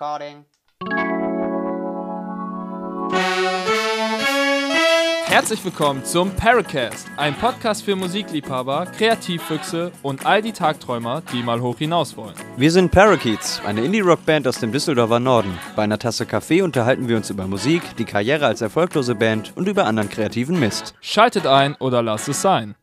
Recording. Herzlich willkommen zum Paracast, ein Podcast für Musikliebhaber, Kreativfüchse und all die Tagträumer, die mal hoch hinaus wollen. Wir sind Parakeets, eine Indie-Rock-Band aus dem Düsseldorfer Norden. Bei einer Tasse Kaffee unterhalten wir uns über Musik, die Karriere als erfolglose Band und über anderen kreativen Mist. Schaltet ein oder lasst es sein.